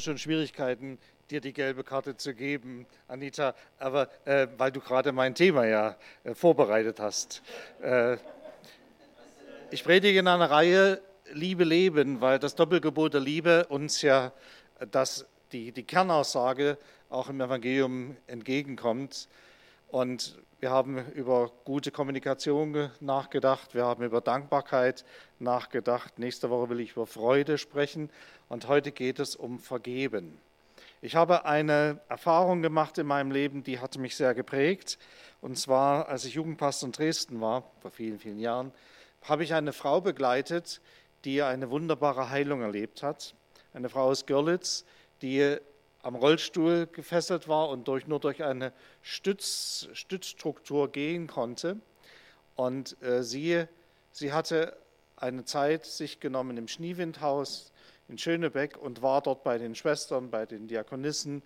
schon Schwierigkeiten, dir die gelbe Karte zu geben, Anita, aber äh, weil du gerade mein Thema ja äh, vorbereitet hast. Äh, ich predige in einer Reihe Liebe leben, weil das Doppelgebot der Liebe uns ja das, die, die Kernaussage auch im Evangelium entgegenkommt. Und wir haben über gute Kommunikation nachgedacht, wir haben über Dankbarkeit nachgedacht. Nächste Woche will ich über Freude sprechen und heute geht es um Vergeben. Ich habe eine Erfahrung gemacht in meinem Leben, die hatte mich sehr geprägt. Und zwar, als ich Jugendpastor in Dresden war, vor vielen, vielen Jahren, habe ich eine Frau begleitet, die eine wunderbare Heilung erlebt hat. Eine Frau aus Görlitz, die am Rollstuhl gefesselt war und durch, nur durch eine Stütz, Stützstruktur gehen konnte. Und äh, sie, sie hatte eine Zeit sich genommen im Schniewindhaus in Schönebeck und war dort bei den Schwestern, bei den Diakonissen.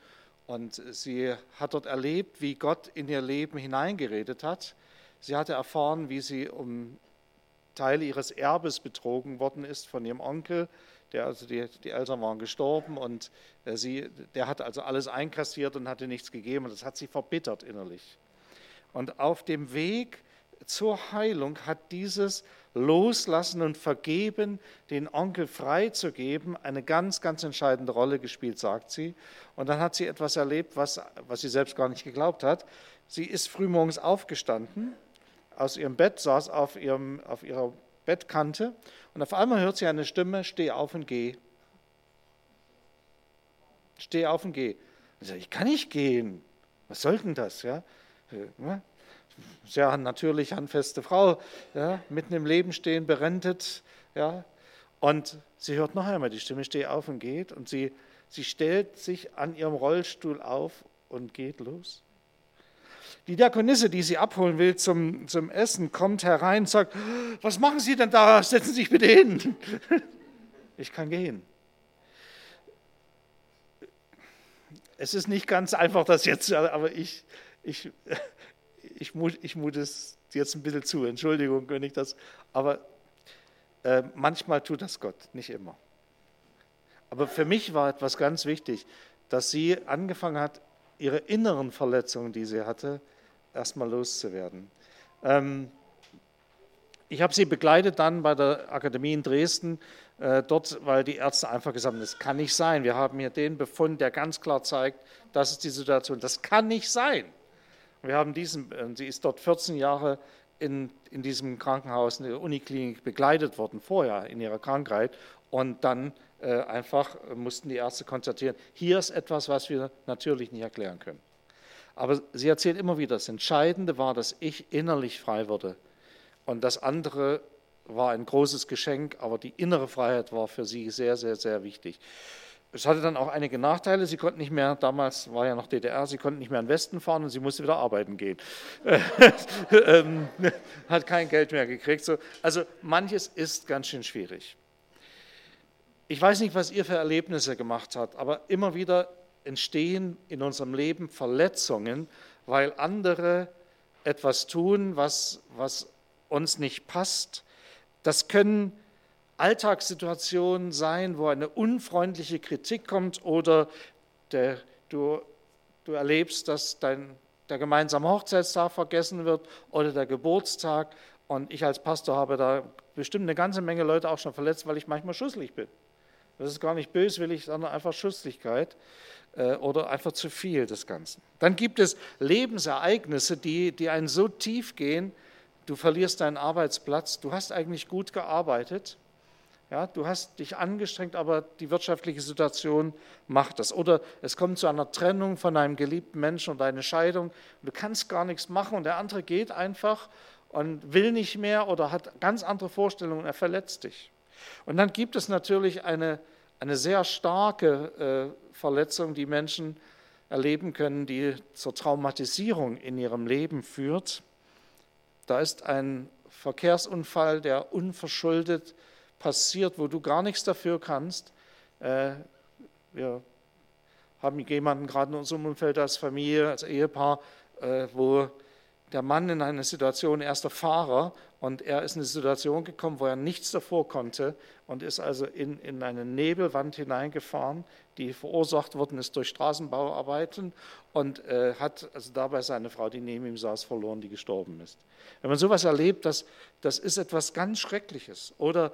Und sie hat dort erlebt, wie Gott in ihr Leben hineingeredet hat. Sie hatte erfahren, wie sie um Teile ihres Erbes betrogen worden ist von ihrem Onkel. Der, also die, die Eltern waren gestorben und äh, sie, der hat also alles einkassiert und hatte nichts gegeben. Und das hat sie verbittert innerlich. Und auf dem Weg zur Heilung hat dieses Loslassen und Vergeben, den Onkel freizugeben, eine ganz, ganz entscheidende Rolle gespielt, sagt sie. Und dann hat sie etwas erlebt, was, was sie selbst gar nicht geglaubt hat. Sie ist frühmorgens aufgestanden, aus ihrem Bett, saß auf, ihrem, auf ihrer Bettkante und auf einmal hört sie eine Stimme, steh auf und geh. Steh auf und geh. Sie sagt, ich kann nicht gehen. Was soll denn das? Ja? Äh, sehr natürlich handfeste Frau, ja, mitten im Leben stehen, berentet. Ja, und sie hört noch einmal die Stimme, steh auf und geht. Und sie, sie stellt sich an ihrem Rollstuhl auf und geht los. Die Diakonisse, die sie abholen will zum, zum Essen, kommt herein und sagt, was machen Sie denn da? Setzen Sie sich bitte hin. Ich kann gehen. Es ist nicht ganz einfach, das jetzt, aber ich, ich, ich, mut, ich mute es jetzt ein bisschen zu, Entschuldigung, wenn ich das, aber äh, manchmal tut das Gott, nicht immer. Aber für mich war etwas ganz wichtig, dass sie angefangen hat, ihre inneren Verletzungen, die sie hatte, erstmal loszuwerden. Ähm, ich habe sie begleitet dann bei der Akademie in Dresden, äh, dort, weil die Ärzte einfach gesagt haben, das kann nicht sein. Wir haben hier den Befund, der ganz klar zeigt, das ist die Situation. Das kann nicht sein. Wir haben diesen, äh, sie ist dort 14 Jahre in, in diesem Krankenhaus, in der Uniklinik begleitet worden, vorher in ihrer Krankheit. Und dann einfach mussten die Ärzte konstatieren, hier ist etwas, was wir natürlich nicht erklären können. Aber sie erzählt immer wieder, das Entscheidende war, dass ich innerlich frei wurde. Und das andere war ein großes Geschenk, aber die innere Freiheit war für sie sehr, sehr, sehr wichtig. Es hatte dann auch einige Nachteile. Sie konnten nicht mehr, damals war ja noch DDR, sie konnten nicht mehr in den Westen fahren und sie musste wieder arbeiten gehen. Ähm, hat kein Geld mehr gekriegt. Also manches ist ganz schön schwierig. Ich weiß nicht, was ihr für Erlebnisse gemacht habt, aber immer wieder entstehen in unserem Leben Verletzungen, weil andere etwas tun, was, was uns nicht passt. Das können Alltagssituationen sein, wo eine unfreundliche Kritik kommt oder der, du, du erlebst, dass dein, der gemeinsame Hochzeitstag vergessen wird oder der Geburtstag. Und ich als Pastor habe da bestimmt eine ganze Menge Leute auch schon verletzt, weil ich manchmal schusselig bin. Das ist gar nicht böswillig, sondern einfach Schusslichkeit äh, oder einfach zu viel des Ganzen. Dann gibt es Lebensereignisse, die, die einen so tief gehen, du verlierst deinen Arbeitsplatz, du hast eigentlich gut gearbeitet, ja, du hast dich angestrengt, aber die wirtschaftliche Situation macht das. Oder es kommt zu einer Trennung von einem geliebten Menschen und eine Scheidung. Du kannst gar nichts machen und der andere geht einfach und will nicht mehr oder hat ganz andere Vorstellungen, er verletzt dich. Und dann gibt es natürlich eine, eine sehr starke äh, Verletzung, die Menschen erleben können, die zur Traumatisierung in ihrem Leben führt. Da ist ein Verkehrsunfall, der unverschuldet passiert, wo du gar nichts dafür kannst. Äh, wir haben jemanden gerade in unserem Umfeld als Familie, als Ehepaar, äh, wo der Mann in einer Situation erster Fahrer Und er ist in eine Situation gekommen, wo er nichts davor konnte und ist also in, in eine Nebelwand hineingefahren, die verursacht worden ist durch Straßenbauarbeiten und äh, hat also dabei seine Frau, die neben ihm saß, verloren, die gestorben ist. Wenn man sowas erlebt, das, das ist etwas ganz Schreckliches. Oder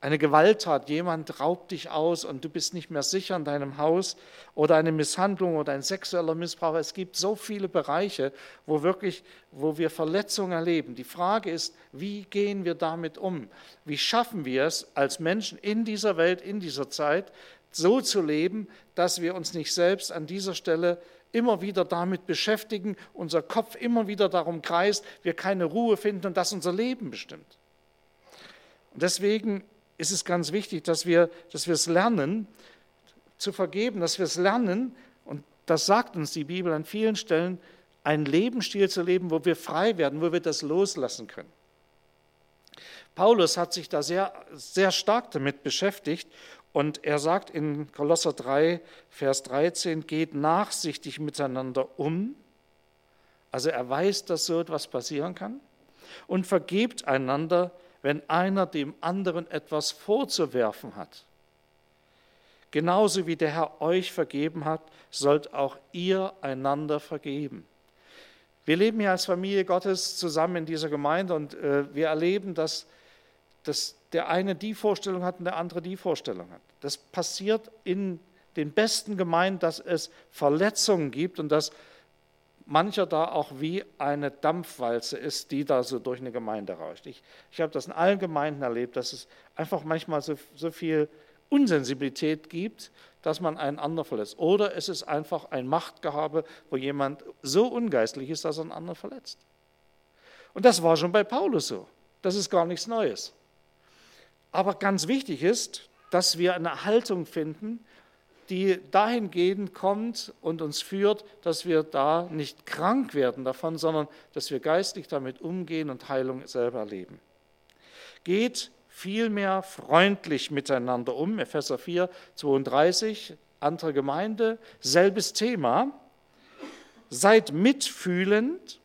eine Gewalttat, jemand raubt dich aus und du bist nicht mehr sicher in deinem Haus oder eine Misshandlung oder ein sexueller Missbrauch. Es gibt so viele Bereiche, wo wirklich, wo wir Verletzungen erleben. Die Frage ist, wie gehen wir damit um? Wie schaffen wir es als Menschen in dieser Welt, in dieser Zeit, so zu leben, dass wir uns nicht selbst an dieser Stelle immer wieder damit beschäftigen, unser Kopf immer wieder darum kreist, wir keine Ruhe finden und das unser Leben bestimmt. Deswegen ist es ganz wichtig, dass wir, dass wir es lernen, zu vergeben, dass wir es lernen, und das sagt uns die Bibel an vielen Stellen, einen Lebensstil zu leben, wo wir frei werden, wo wir das loslassen können. Paulus hat sich da sehr, sehr stark damit beschäftigt und er sagt in Kolosser 3, Vers 13, geht nachsichtig miteinander um. Also er weiß, dass so etwas passieren kann und vergebt einander, wenn einer dem anderen etwas vorzuwerfen hat. Genauso wie der Herr euch vergeben hat, sollt auch ihr einander vergeben. Wir leben ja als Familie Gottes zusammen in dieser Gemeinde und äh, wir erleben, dass, dass der eine die Vorstellung hat und der andere die Vorstellung hat. Das passiert in den besten Gemeinden, dass es Verletzungen gibt und dass mancher da auch wie eine Dampfwalze ist, die da so durch eine Gemeinde rauscht. Ich, ich habe das in allen Gemeinden erlebt, dass es einfach manchmal so, so viel Unsensibilität gibt, dass man einen anderen verletzt. Oder es ist einfach ein Machtgehabe, wo jemand so ungeistlich ist, dass er einen anderen verletzt. Und das war schon bei Paulus so. Das ist gar nichts Neues. Aber ganz wichtig ist, dass wir eine Haltung finden, die dahingehend kommt und uns führt, dass wir da nicht krank werden davon, sondern dass wir geistlich damit umgehen und Heilung selber erleben. Geht vielmehr freundlich miteinander um, Epheser 4, 32, andere Gemeinde, selbes Thema. Seid mitfühlend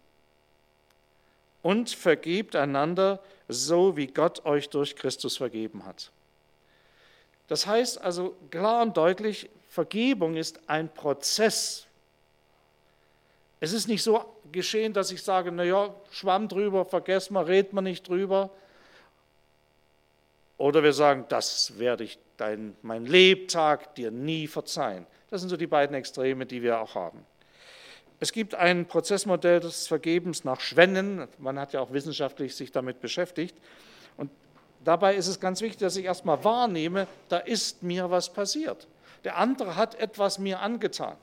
und vergebt einander, so wie Gott euch durch Christus vergeben hat. Das heißt also klar und deutlich, Vergebung ist ein Prozess. Es ist nicht so geschehen, dass ich sage, naja, schwamm drüber, vergesst mal, red mal nicht drüber. Oder wir sagen, das werde ich dein, mein Lebtag dir nie verzeihen. Das sind so die beiden Extreme, die wir auch haben. Es gibt ein Prozessmodell des Vergebens nach Schwennen. Man hat ja auch wissenschaftlich sich damit beschäftigt. Und Dabei ist es ganz wichtig, dass ich erstmal wahrnehme, da ist mir was passiert. Der andere hat etwas mir angetan.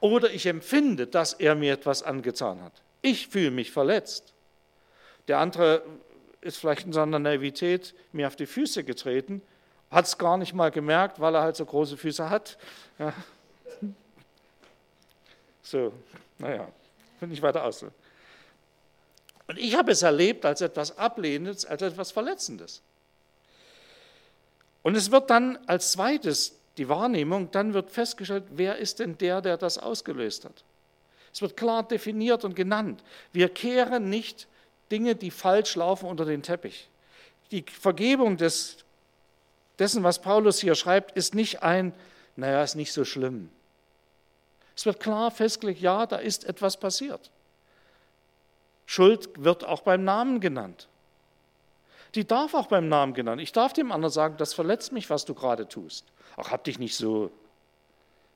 Oder ich empfinde, dass er mir etwas angetan hat. Ich fühle mich verletzt. Der andere ist vielleicht in seiner Naivität mir auf die Füße getreten, hat es gar nicht mal gemerkt, weil er halt so große Füße hat. Ja. So, naja, finde ich weiter aus. Und ich habe es erlebt als etwas Ablehnendes, als etwas Verletzendes. Und es wird dann als zweites die Wahrnehmung, dann wird festgestellt, wer ist denn der, der das ausgelöst hat. Es wird klar definiert und genannt. Wir kehren nicht Dinge, die falsch laufen, unter den Teppich. Die Vergebung des, dessen, was Paulus hier schreibt, ist nicht ein, naja, ist nicht so schlimm. Es wird klar festgelegt, ja, da ist etwas passiert. Schuld wird auch beim Namen genannt. Die darf auch beim Namen genannt. Ich darf dem anderen sagen, das verletzt mich, was du gerade tust. Ach, hab dich nicht so.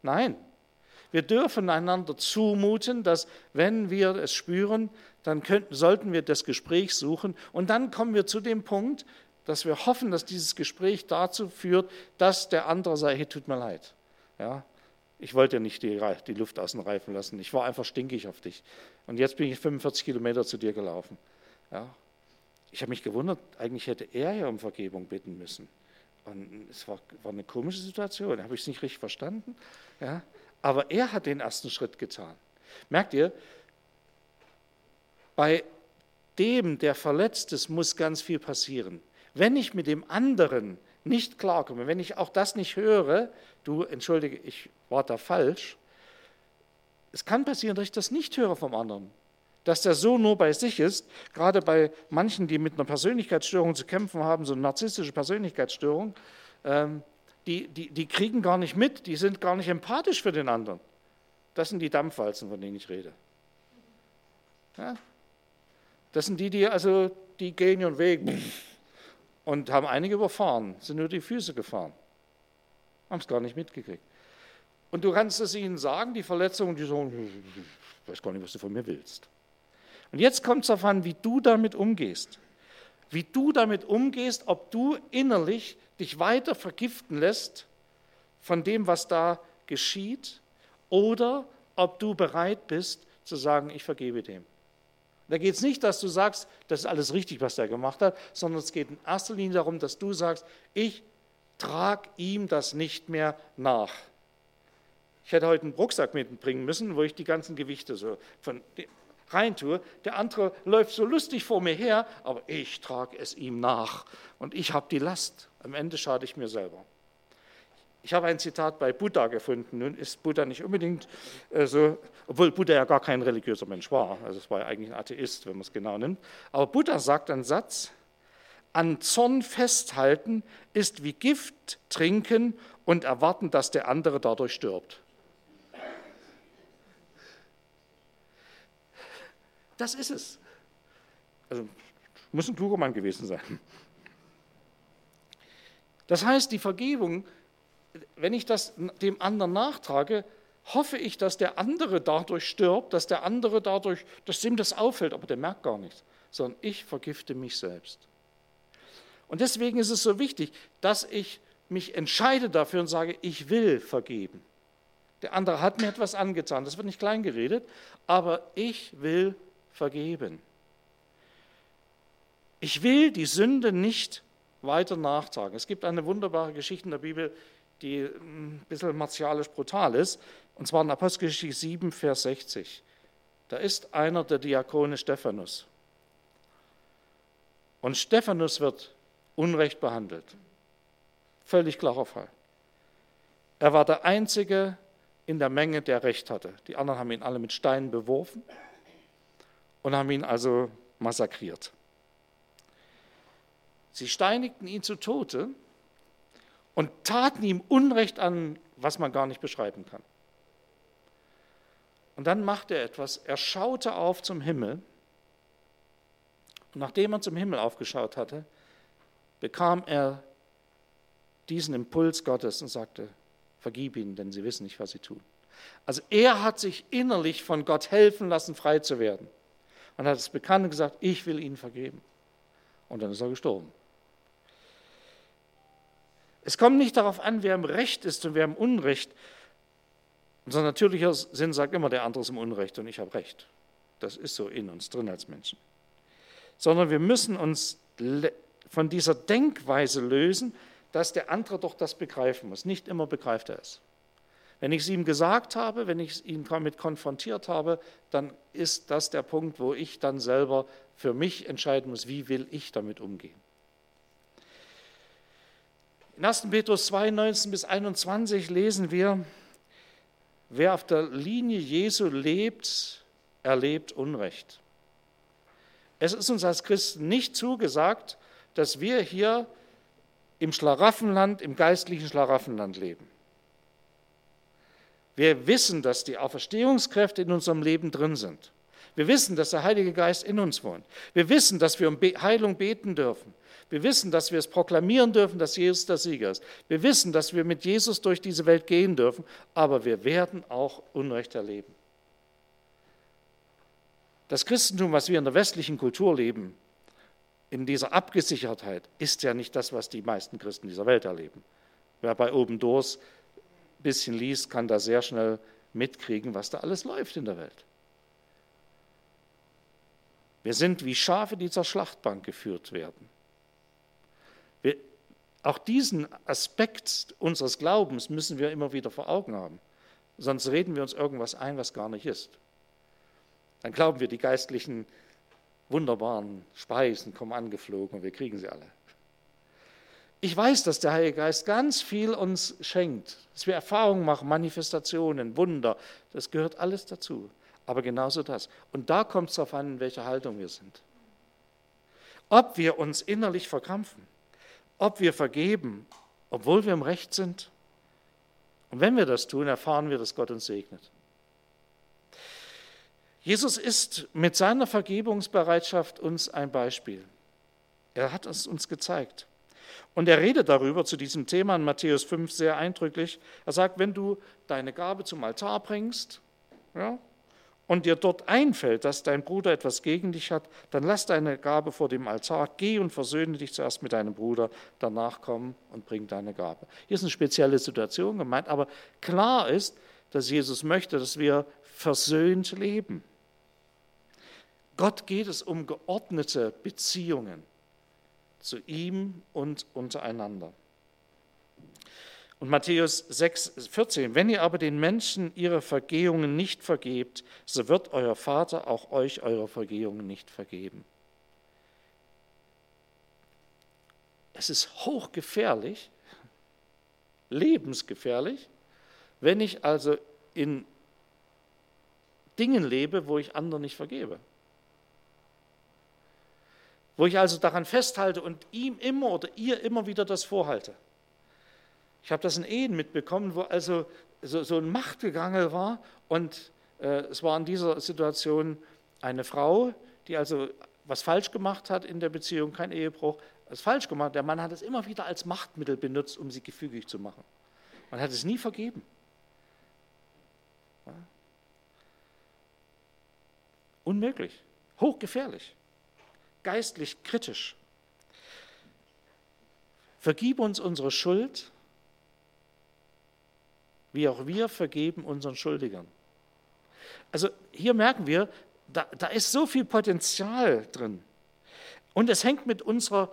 Nein, wir dürfen einander zumuten, dass wenn wir es spüren, dann könnten, sollten wir das Gespräch suchen. Und dann kommen wir zu dem Punkt, dass wir hoffen, dass dieses Gespräch dazu führt, dass der andere sagt, hey, tut mir leid. Ja, ich wollte nicht die, die Luft aus den Reifen lassen. Ich war einfach stinkig auf dich. Und jetzt bin ich 45 Kilometer zu dir gelaufen. Ja. Ich habe mich gewundert, eigentlich hätte er ja um Vergebung bitten müssen. Und es war, war eine komische Situation. Habe ich es nicht richtig verstanden? Ja. Aber er hat den ersten Schritt getan. Merkt ihr, bei dem, der verletzt ist, muss ganz viel passieren. Wenn ich mit dem anderen nicht klarkomme, wenn ich auch das nicht höre, du, entschuldige, ich war da falsch, es kann passieren, dass ich das nicht höre vom anderen. dass der so nur bei sich ist, gerade bei manchen, die mit einer Persönlichkeitsstörung zu kämpfen haben, so eine narzisstische Persönlichkeitsstörung, ähm, die, die, die kriegen gar nicht mit, die sind gar nicht empathisch für den anderen. Das sind die Dampfwalzen, von denen ich rede. Ja? Das sind die, die also, die gehen ihren Weg und haben einige überfahren, sind nur die Füße gefahren, haben es gar nicht mitgekriegt. Und du kannst es ihnen sagen, die Verletzungen, die sagen, ich weiß gar nicht, was du von mir willst. Und jetzt kommt es darauf an, wie du damit umgehst. Wie du damit umgehst, ob du innerlich dich weiter vergiften lässt von dem, was da geschieht, oder ob du bereit bist zu sagen, ich vergebe dem. Da geht es nicht, dass du sagst, das ist alles richtig, was er gemacht hat, sondern es geht in erster Linie darum, dass du sagst, ich trage ihm das nicht mehr nach. Ich hätte heute einen Rucksack mitbringen müssen, wo ich die ganzen Gewichte so von rein tue. Der andere läuft so lustig vor mir her, aber ich trage es ihm nach und ich habe die Last. Am Ende schade ich mir selber. Ich habe ein Zitat bei Buddha gefunden. Nun ist Buddha nicht unbedingt äh, so, obwohl Buddha ja gar kein religiöser Mensch war. Also es war ja eigentlich ein Atheist, wenn man es genau nimmt. Aber Buddha sagt einen Satz, an Zorn festhalten ist wie Gift trinken und erwarten, dass der andere dadurch stirbt. Das ist es. Also muss ein kluger Mann gewesen sein. Das heißt, die Vergebung wenn ich das dem anderen nachtrage, hoffe ich, dass der andere dadurch stirbt, dass der andere dadurch, dass ihm das auffällt, aber der merkt gar nichts, sondern ich vergifte mich selbst. Und deswegen ist es so wichtig, dass ich mich entscheide dafür und sage, ich will vergeben. Der andere hat mir etwas angetan, das wird nicht klein geredet, aber ich will vergeben. Ich will die Sünde nicht weiter nachtragen. Es gibt eine wunderbare Geschichte in der Bibel, die ein bisschen martialisch brutal ist, und zwar in Apostelgeschichte 7, Vers 60. Da ist einer der Diakone Stephanus. Und Stephanus wird unrecht behandelt. Völlig klarer Fall. Er war der Einzige in der Menge, der Recht hatte. Die anderen haben ihn alle mit Steinen beworfen und haben ihn also massakriert. Sie steinigten ihn zu Tode und taten ihm Unrecht an, was man gar nicht beschreiben kann. Und dann machte er etwas, er schaute auf zum Himmel und nachdem er zum Himmel aufgeschaut hatte, bekam er diesen Impuls Gottes und sagte, vergib ihnen, denn sie wissen nicht, was sie tun. Also er hat sich innerlich von Gott helfen lassen, frei zu werden. Und hat es bekannt und gesagt, ich will ihnen vergeben. Und dann ist er gestorben. Es kommt nicht darauf an, wer im Recht ist und wer im Unrecht. Unser natürlicher Sinn sagt immer, der andere ist im Unrecht und ich habe Recht. Das ist so in uns drin als Menschen. Sondern wir müssen uns von dieser Denkweise lösen, dass der andere doch das begreifen muss. Nicht immer begreift er es. Wenn ich es ihm gesagt habe, wenn ich ihn damit konfrontiert habe, dann ist das der Punkt, wo ich dann selber für mich entscheiden muss, wie will ich damit umgehen. In 1. Petrus 2, 19 bis 21 lesen wir, wer auf der Linie Jesu lebt, erlebt Unrecht. Es ist uns als Christen nicht zugesagt, dass wir hier im Schlaraffenland, im geistlichen Schlaraffenland leben. Wir wissen, dass die Auferstehungskräfte in unserem Leben drin sind. Wir wissen, dass der Heilige Geist in uns wohnt. Wir wissen, dass wir um Heilung beten dürfen. Wir wissen, dass wir es proklamieren dürfen, dass Jesus der Sieger ist. Wir wissen, dass wir mit Jesus durch diese Welt gehen dürfen, aber wir werden auch Unrecht erleben. Das Christentum, was wir in der westlichen Kultur leben, in dieser Abgesichertheit, ist ja nicht das, was die meisten Christen dieser Welt erleben. Wer bei Open Doors ein bisschen liest, kann da sehr schnell mitkriegen, was da alles läuft in der Welt. Wir sind wie Schafe, die zur Schlachtbank geführt werden. Wir, auch diesen Aspekt unseres Glaubens müssen wir immer wieder vor Augen haben. Sonst reden wir uns irgendwas ein, was gar nicht ist. Dann glauben wir, die geistlichen, wunderbaren Speisen kommen angeflogen und wir kriegen sie alle. Ich weiß, dass der Heilige Geist ganz viel uns schenkt, dass wir Erfahrungen machen, Manifestationen, Wunder, das gehört alles dazu. Aber genauso das. Und da kommt es darauf an, in welcher Haltung wir sind. Ob wir uns innerlich verkrampfen, ob wir vergeben, obwohl wir im Recht sind. Und wenn wir das tun, erfahren wir, dass Gott uns segnet. Jesus ist mit seiner Vergebungsbereitschaft uns ein Beispiel. Er hat es uns gezeigt. Und er redet darüber zu diesem Thema in Matthäus 5 sehr eindrücklich. Er sagt, wenn du deine Gabe zum Altar bringst ja, und dir dort einfällt, dass dein Bruder etwas gegen dich hat, dann lass deine Gabe vor dem Altar, geh und versöhne dich zuerst mit deinem Bruder, danach komm und bring deine Gabe. Hier ist eine spezielle Situation gemeint, aber klar ist, dass Jesus möchte, dass wir versöhnt leben. Gott geht es um geordnete Beziehungen zu ihm und untereinander. Und Matthäus 6, 14, wenn ihr aber den Menschen ihre Vergehungen nicht vergebt, so wird euer Vater auch euch eure Vergehungen nicht vergeben. Es ist hochgefährlich, lebensgefährlich, wenn ich also in Dingen lebe, wo ich anderen nicht vergebe. Wo ich also daran festhalte und ihm immer oder ihr immer wieder das vorhalte. Ich habe das in Ehen mitbekommen, wo also so, so ein Machtgegangel war und äh, es war in dieser Situation eine Frau, die also was falsch gemacht hat in der Beziehung, kein Ehebruch, was falsch gemacht. Der Mann hat es immer wieder als Machtmittel benutzt, um sie gefügig zu machen. Man hat es nie vergeben. Ja. Unmöglich, hochgefährlich geistlich kritisch. Vergib uns unsere Schuld, wie auch wir vergeben unseren Schuldigern. Also hier merken wir, da, da ist so viel Potenzial drin. Und es hängt mit unserer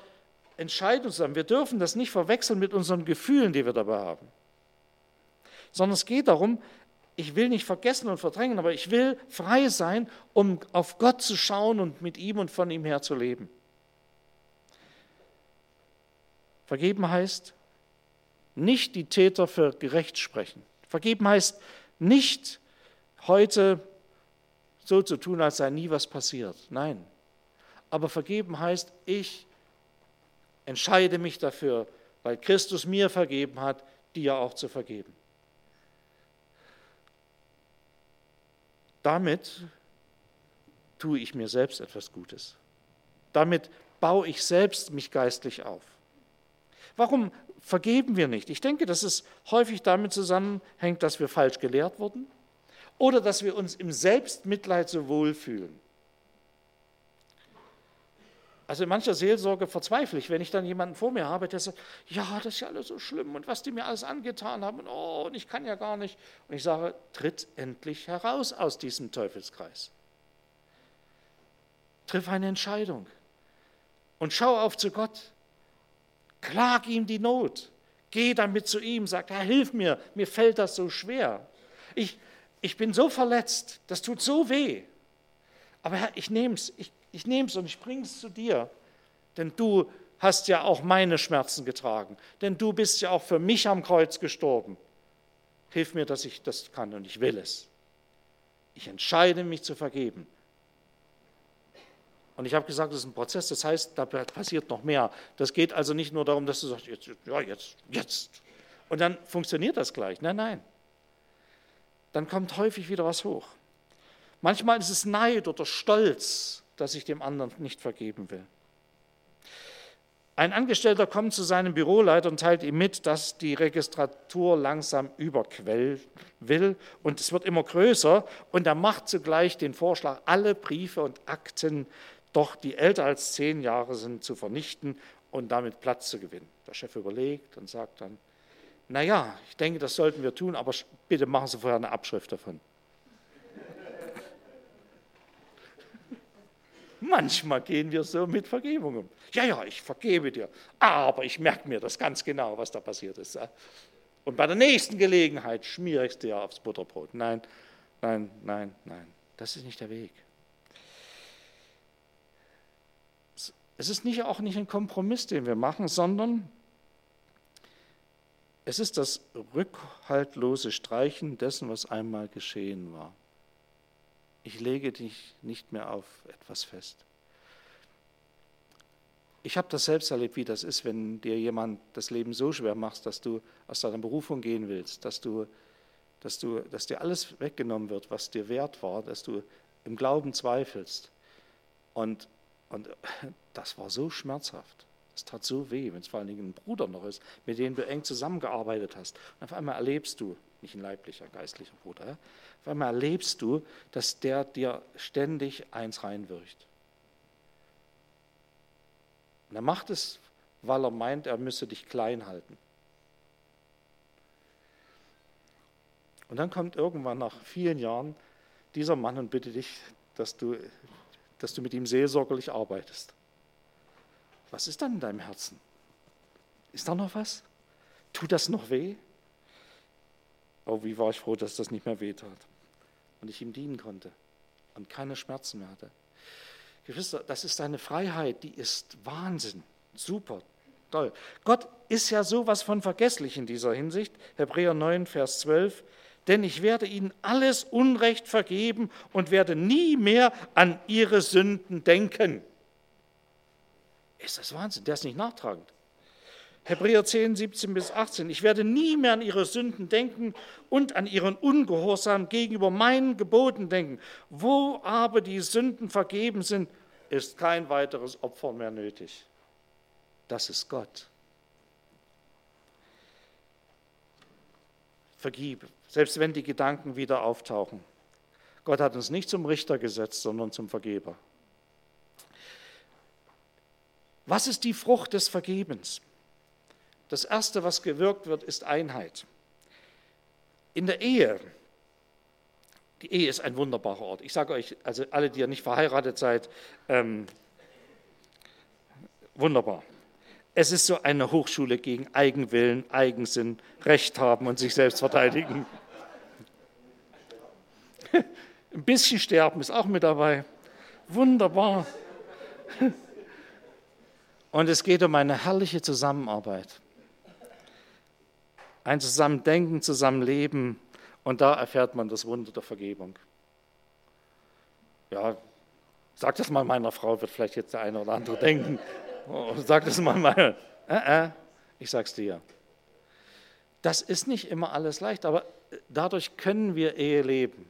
Entscheidung zusammen. Wir dürfen das nicht verwechseln mit unseren Gefühlen, die wir dabei haben. Sondern es geht darum, ich will nicht vergessen und verdrängen, aber ich will frei sein, um auf Gott zu schauen und mit ihm und von ihm her zu leben. Vergeben heißt nicht die Täter für gerecht sprechen. Vergeben heißt nicht heute so zu tun, als sei nie was passiert. Nein. Aber vergeben heißt, ich entscheide mich dafür, weil Christus mir vergeben hat, dir auch zu vergeben. Damit tue ich mir selbst etwas Gutes. Damit baue ich selbst mich geistlich auf. Warum vergeben wir nicht? Ich denke, dass es häufig damit zusammenhängt, dass wir falsch gelehrt wurden oder dass wir uns im Selbstmitleid so wohlfühlen. Also in mancher Seelsorge verzweifle ich, wenn ich dann jemanden vor mir habe, der sagt, ja, das ist ja alles so schlimm und was die mir alles angetan haben und oh, und ich kann ja gar nicht. Und ich sage, tritt endlich heraus aus diesem Teufelskreis. Triff eine Entscheidung und schau auf zu Gott. Klag ihm die Not. Geh damit zu ihm, sag, Herr, hilf mir, mir fällt das so schwer. Ich, ich bin so verletzt, das tut so weh. Aber Herr, ich nehme es, ich ich nehme es und ich bringe es zu dir, denn du hast ja auch meine Schmerzen getragen, denn du bist ja auch für mich am Kreuz gestorben. Hilf mir, dass ich das kann und ich will es. Ich entscheide mich zu vergeben. Und ich habe gesagt, das ist ein Prozess, das heißt, da passiert noch mehr. Das geht also nicht nur darum, dass du sagst, jetzt, ja, jetzt, jetzt. Und dann funktioniert das gleich. Nein, nein. Dann kommt häufig wieder was hoch. Manchmal ist es Neid oder Stolz dass ich dem anderen nicht vergeben will. Ein Angestellter kommt zu seinem Büroleiter und teilt ihm mit, dass die Registratur langsam überquellen will und es wird immer größer und er macht zugleich den Vorschlag, alle Briefe und Akten, doch die älter als zehn Jahre sind, zu vernichten und damit Platz zu gewinnen. Der Chef überlegt und sagt dann, naja, ich denke, das sollten wir tun, aber bitte machen Sie vorher eine Abschrift davon. Manchmal gehen wir so mit Vergebung um. Ja, ja, ich vergebe dir, aber ich merke mir das ganz genau, was da passiert ist. Und bei der nächsten Gelegenheit schmiere ich es dir aufs Butterbrot. Nein, nein, nein, nein, das ist nicht der Weg. Es ist nicht, auch nicht ein Kompromiss, den wir machen, sondern es ist das rückhaltlose Streichen dessen, was einmal geschehen war. Ich lege dich nicht mehr auf etwas fest. Ich habe das selbst erlebt, wie das ist, wenn dir jemand das Leben so schwer macht, dass du aus deiner Berufung gehen willst, dass, du, dass, du, dass dir alles weggenommen wird, was dir wert war, dass du im Glauben zweifelst. Und, und das war so schmerzhaft. Es tat so weh, wenn es vor allen Dingen ein Bruder noch ist, mit dem du eng zusammengearbeitet hast. Und auf einmal erlebst du, nicht ein leiblicher, geistlicher Bruder, auf einmal erlebst du, dass der dir ständig eins reinwirkt. Und er macht es, weil er meint, er müsse dich klein halten. Und dann kommt irgendwann nach vielen Jahren dieser Mann und bittet dich, dass du, dass du mit ihm seelsorgerlich arbeitest. Was ist dann in deinem Herzen? Ist da noch was? Tut das noch weh? Oh, wie war ich froh, dass das nicht mehr weh tat und ich ihm dienen konnte und keine Schmerzen mehr hatte. Geschwister, das ist eine Freiheit, die ist Wahnsinn. Super, toll. Gott ist ja sowas von vergesslich in dieser Hinsicht. Hebräer 9, Vers 12. Denn ich werde ihnen alles Unrecht vergeben und werde nie mehr an ihre Sünden denken. Ist das Wahnsinn? Der ist nicht nachtragend. Hebräer 10, 17 bis 18. Ich werde nie mehr an ihre Sünden denken und an ihren Ungehorsam gegenüber meinen Geboten denken. Wo aber die Sünden vergeben sind, ist kein weiteres Opfer mehr nötig. Das ist Gott. Vergib, selbst wenn die Gedanken wieder auftauchen. Gott hat uns nicht zum Richter gesetzt, sondern zum Vergeber. Was ist die Frucht des Vergebens? Das Erste, was gewirkt wird, ist Einheit. In der Ehe, die Ehe ist ein wunderbarer Ort. Ich sage euch, also alle, die ja nicht verheiratet seid, ähm, wunderbar. Es ist so eine Hochschule gegen Eigenwillen, Eigensinn, Recht haben und sich selbst verteidigen. Ein bisschen sterben ist auch mit dabei. Wunderbar. Und es geht um eine herrliche Zusammenarbeit ein Zusammendenken, Zusammenleben und da erfährt man das Wunder der Vergebung. Ja, sag das mal meiner Frau, wird vielleicht jetzt der eine oder andere denken. Oh, sag das mal meiner. Äh, äh, ich sag's dir. Das ist nicht immer alles leicht, aber dadurch können wir Ehe leben.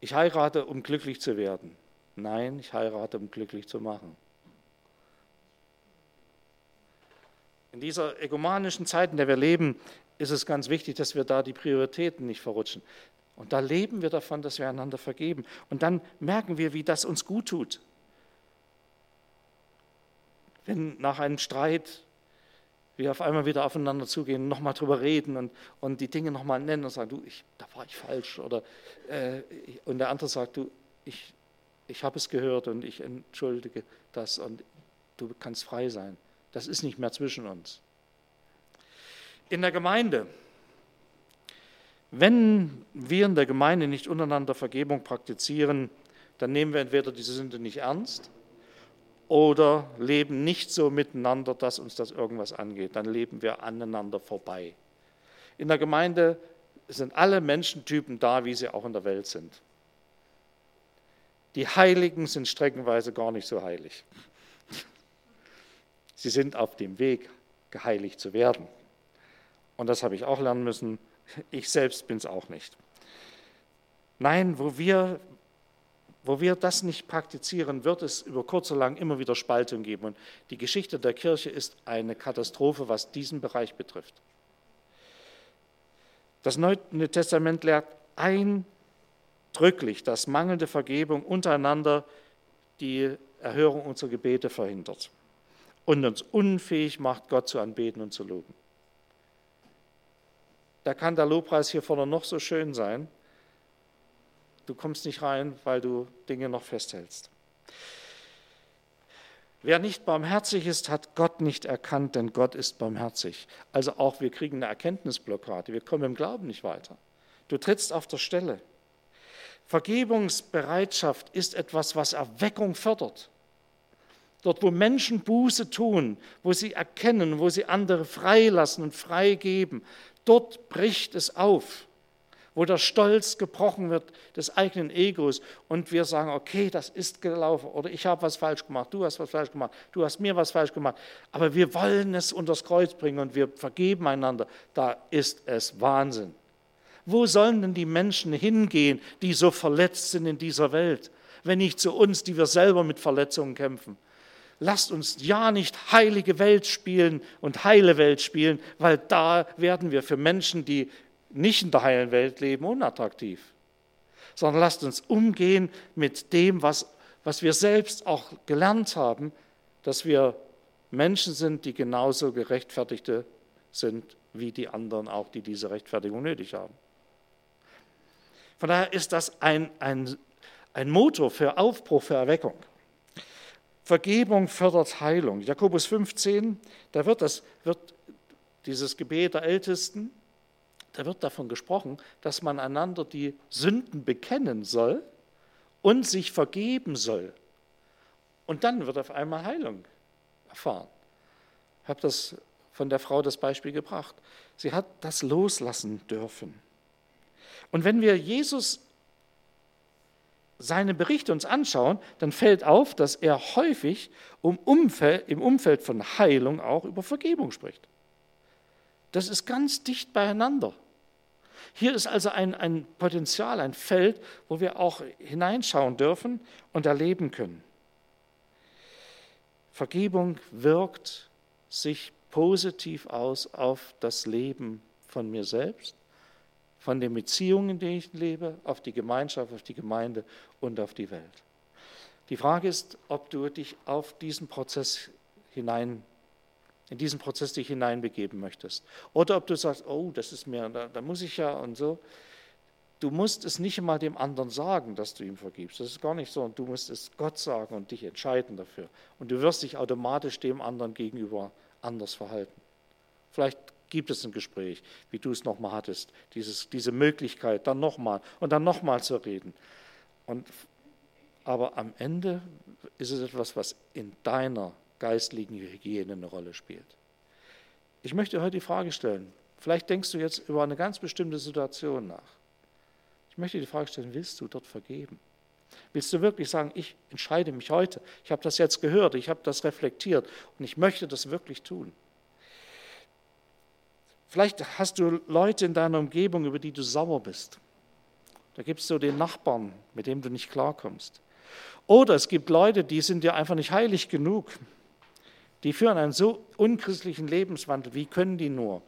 Ich heirate, um glücklich zu werden. Nein, ich heirate, um glücklich zu machen. In dieser egomanischen Zeit, in der wir leben, ist es ganz wichtig, dass wir da die Prioritäten nicht verrutschen. Und da leben wir davon, dass wir einander vergeben. Und dann merken wir, wie das uns gut tut. Wenn nach einem Streit wir auf einmal wieder aufeinander zugehen, nochmal drüber reden und, und die Dinge nochmal nennen und sagen, du, ich, da war ich falsch. Oder, äh, und der andere sagt, du, ich, ich habe es gehört und ich entschuldige das und du kannst frei sein. Das ist nicht mehr zwischen uns. In der Gemeinde, wenn wir in der Gemeinde nicht untereinander Vergebung praktizieren, dann nehmen wir entweder diese Sünde nicht ernst oder leben nicht so miteinander, dass uns das irgendwas angeht. Dann leben wir aneinander vorbei. In der Gemeinde sind alle Menschentypen da, wie sie auch in der Welt sind. Die Heiligen sind streckenweise gar nicht so heilig. Sie sind auf dem Weg, geheiligt zu werden. Und das habe ich auch lernen müssen. Ich selbst bin es auch nicht. Nein, wo wir, wo wir das nicht praktizieren, wird es über kurz oder lang immer wieder Spaltung geben. Und die Geschichte der Kirche ist eine Katastrophe, was diesen Bereich betrifft. Das Neue Testament lehrt eindrücklich, dass mangelnde Vergebung untereinander die Erhörung unserer Gebete verhindert und uns unfähig macht, Gott zu anbeten und zu loben. Da kann der Lobpreis hier vorne noch so schön sein. Du kommst nicht rein, weil du Dinge noch festhältst. Wer nicht barmherzig ist, hat Gott nicht erkannt, denn Gott ist barmherzig. Also auch wir kriegen eine Erkenntnisblockade, wir kommen im Glauben nicht weiter. Du trittst auf der Stelle. Vergebungsbereitschaft ist etwas, was Erweckung fördert. Dort, wo Menschen Buße tun, wo sie erkennen, wo sie andere freilassen und freigeben, dort bricht es auf. wo der Stolz gebrochen wird des eigenen Egos und wir sagen, okay, das ist gelaufen oder ich habe was falsch gemacht, du hast was falsch gemacht, du hast mir was falsch gemacht, aber wir wollen es unter das Kreuz bringen und wir vergeben einander, da ist es Wahnsinn. Wo sollen denn die Menschen hingehen, die so verletzt sind in dieser Welt, wenn nicht zu uns, die wir selber mit Verletzungen kämpfen? Lasst uns ja nicht heilige Welt spielen und heile Welt spielen, weil da werden wir für Menschen, die nicht in der heilen Welt leben, unattraktiv. Sondern lasst uns umgehen mit dem, was, was wir selbst auch gelernt haben, dass wir Menschen sind, die genauso gerechtfertigte sind wie die anderen auch, die diese Rechtfertigung nötig haben. Von daher ist das ein, ein, ein Motor für Aufbruch, für Erweckung. Vergebung fördert Heilung. Jakobus 15, da wird, das, wird dieses Gebet der Ältesten, da wird davon gesprochen, dass man einander die Sünden bekennen soll und sich vergeben soll. Und dann wird auf einmal Heilung erfahren. Ich habe das von der Frau das Beispiel gebracht. Sie hat das loslassen dürfen. Und wenn wir Jesus seine Berichte uns anschauen, dann fällt auf, dass er häufig um Umfeld, im Umfeld von Heilung auch über Vergebung spricht. Das ist ganz dicht beieinander. Hier ist also ein, ein Potenzial, ein Feld, wo wir auch hineinschauen dürfen und erleben können. Vergebung wirkt sich positiv aus auf das Leben von mir selbst von den Beziehungen, in denen ich lebe, auf die Gemeinschaft, auf die Gemeinde und auf die Welt. Die Frage ist, ob du dich auf diesen Prozess hinein, in diesen Prozess dich hineinbegeben möchtest. Oder ob du sagst, oh, das ist mir, da, da muss ich ja und so. Du musst es nicht einmal dem anderen sagen, dass du ihm vergibst. Das ist gar nicht so. Und du musst es Gott sagen und dich entscheiden dafür. Und du wirst dich automatisch dem anderen gegenüber anders verhalten. Vielleicht gibt es ein Gespräch, wie du es nochmal hattest, dieses, diese Möglichkeit, dann nochmal und dann nochmal zu reden. Und, aber am Ende ist es etwas, was in deiner geistlichen Hygiene eine Rolle spielt. Ich möchte heute die Frage stellen, vielleicht denkst du jetzt über eine ganz bestimmte Situation nach. Ich möchte die Frage stellen, willst du dort vergeben? Willst du wirklich sagen, ich entscheide mich heute, ich habe das jetzt gehört, ich habe das reflektiert und ich möchte das wirklich tun? Vielleicht hast du Leute in deiner Umgebung, über die du sauer bist. Da gibt es so den Nachbarn, mit dem du nicht klarkommst. Oder es gibt Leute, die sind dir einfach nicht heilig genug. Die führen einen so unchristlichen Lebenswandel. Wie können die nur?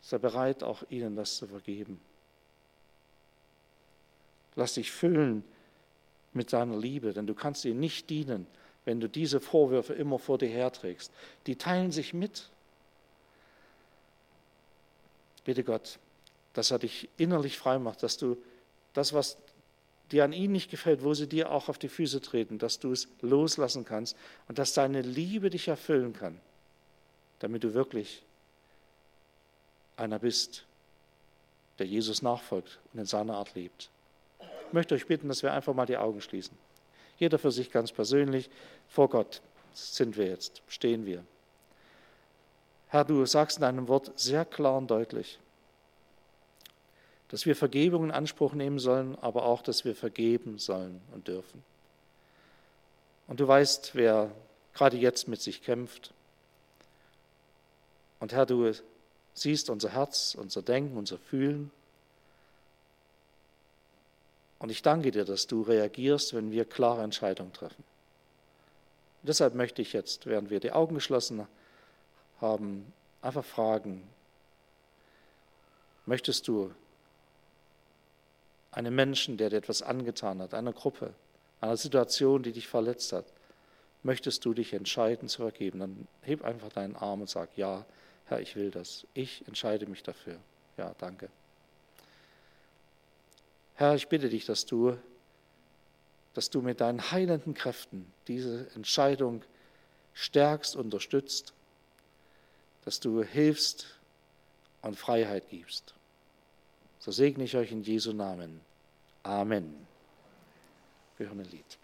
Sei bereit, auch ihnen das zu vergeben. Lass dich füllen mit deiner Liebe, denn du kannst ihnen nicht dienen, wenn du diese Vorwürfe immer vor dir herträgst. Die teilen sich mit. Bitte Gott, dass er dich innerlich frei macht, dass du das, was dir an ihnen nicht gefällt, wo sie dir auch auf die Füße treten, dass du es loslassen kannst und dass deine Liebe dich erfüllen kann, damit du wirklich einer bist, der Jesus nachfolgt und in seiner Art lebt. Ich möchte euch bitten, dass wir einfach mal die Augen schließen. Jeder für sich ganz persönlich, vor Gott sind wir jetzt, stehen wir. Herr, du sagst in deinem Wort sehr klar und deutlich, dass wir Vergebung in Anspruch nehmen sollen, aber auch, dass wir vergeben sollen und dürfen. Und du weißt, wer gerade jetzt mit sich kämpft. Und Herr, du siehst unser Herz, unser Denken, unser Fühlen. Und ich danke dir, dass du reagierst, wenn wir klare Entscheidungen treffen. Und deshalb möchte ich jetzt, während wir die Augen geschlossen haben, haben, einfach fragen, möchtest du einem Menschen, der dir etwas angetan hat, einer Gruppe, einer Situation, die dich verletzt hat, möchtest du dich entscheiden zu vergeben, dann heb einfach deinen Arm und sag, ja, Herr, ich will das. Ich entscheide mich dafür. Ja, danke. Herr, ich bitte dich, dass du, dass du mit deinen heilenden Kräften diese Entscheidung stärkst, unterstützt dass du hilfst und Freiheit gibst. So segne ich euch in Jesu Namen. Amen. Wir hören ein Lied.